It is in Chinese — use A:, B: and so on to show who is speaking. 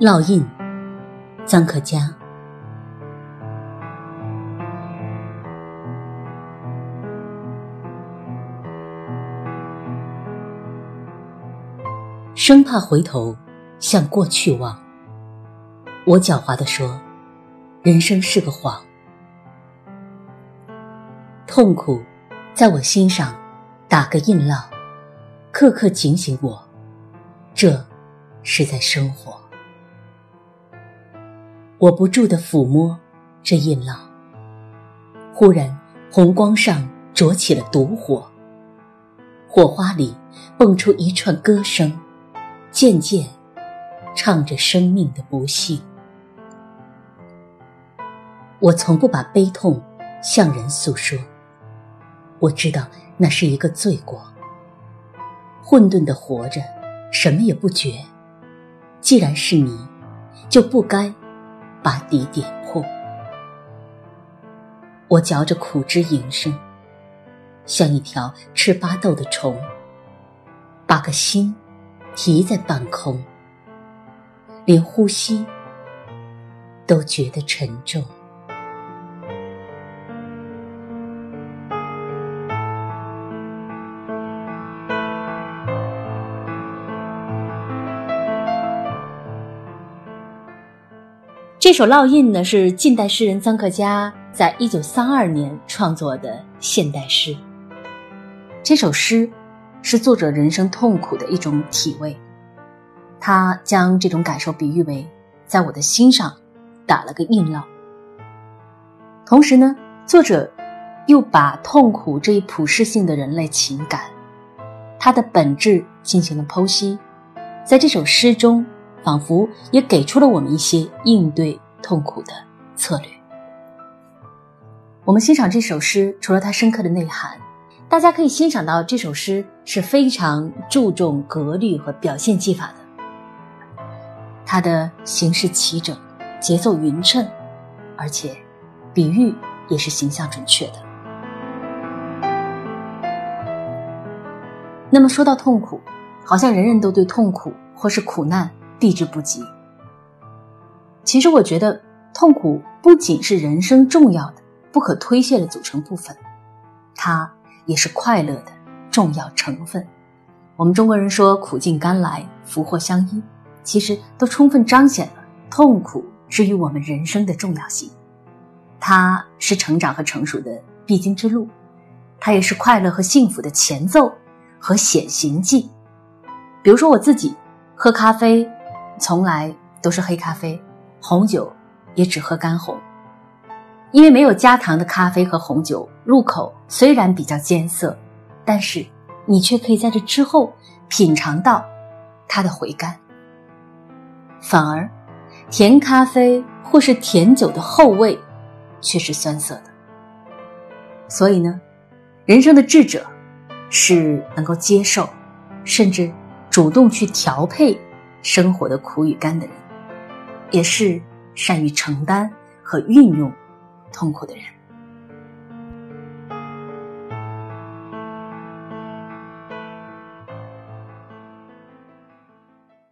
A: 烙印，臧可嘉。生怕回头向过去望。我狡猾地说：“人生是个谎，痛苦在我心上打个印烙，刻刻警醒我，这是在生活。”我不住地抚摸这印烙，忽然红光上着起了毒火，火花里蹦出一串歌声。渐渐唱着生命的不幸，我从不把悲痛向人诉说。我知道那是一个罪过。混沌的活着，什么也不觉。既然是你，就不该把底点破。我嚼着苦汁营生，像一条吃巴豆的虫，把个心。提在半空，连呼吸都觉得沉重。这首烙印呢，是近代诗人臧克家在一九三二年创作的现代诗。这首诗。是作者人生痛苦的一种体味，他将这种感受比喻为在我的心上打了个印烙。同时呢，作者又把痛苦这一普世性的人类情感，它的本质进行了剖析，在这首诗中，仿佛也给出了我们一些应对痛苦的策略。我们欣赏这首诗，除了它深刻的内涵。大家可以欣赏到这首诗是非常注重格律和表现技法的，它的形式齐整，节奏匀称，而且比喻也是形象准确的。那么说到痛苦，好像人人都对痛苦或是苦难避之不及。其实我觉得，痛苦不仅是人生重要的、不可推卸的组成部分，它。也是快乐的重要成分。我们中国人说“苦尽甘来，福祸相依”，其实都充分彰显了痛苦之于我们人生的重要性。它是成长和成熟的必经之路，它也是快乐和幸福的前奏和显形剂。比如说我自己喝咖啡，从来都是黑咖啡，红酒也只喝干红。因为没有加糖的咖啡和红酒，入口虽然比较艰涩，但是你却可以在这之后品尝到它的回甘。反而，甜咖啡或是甜酒的后味却是酸涩的。所以呢，人生的智者是能够接受，甚至主动去调配生活的苦与甘的人，也是善于承担和运用。痛苦的人。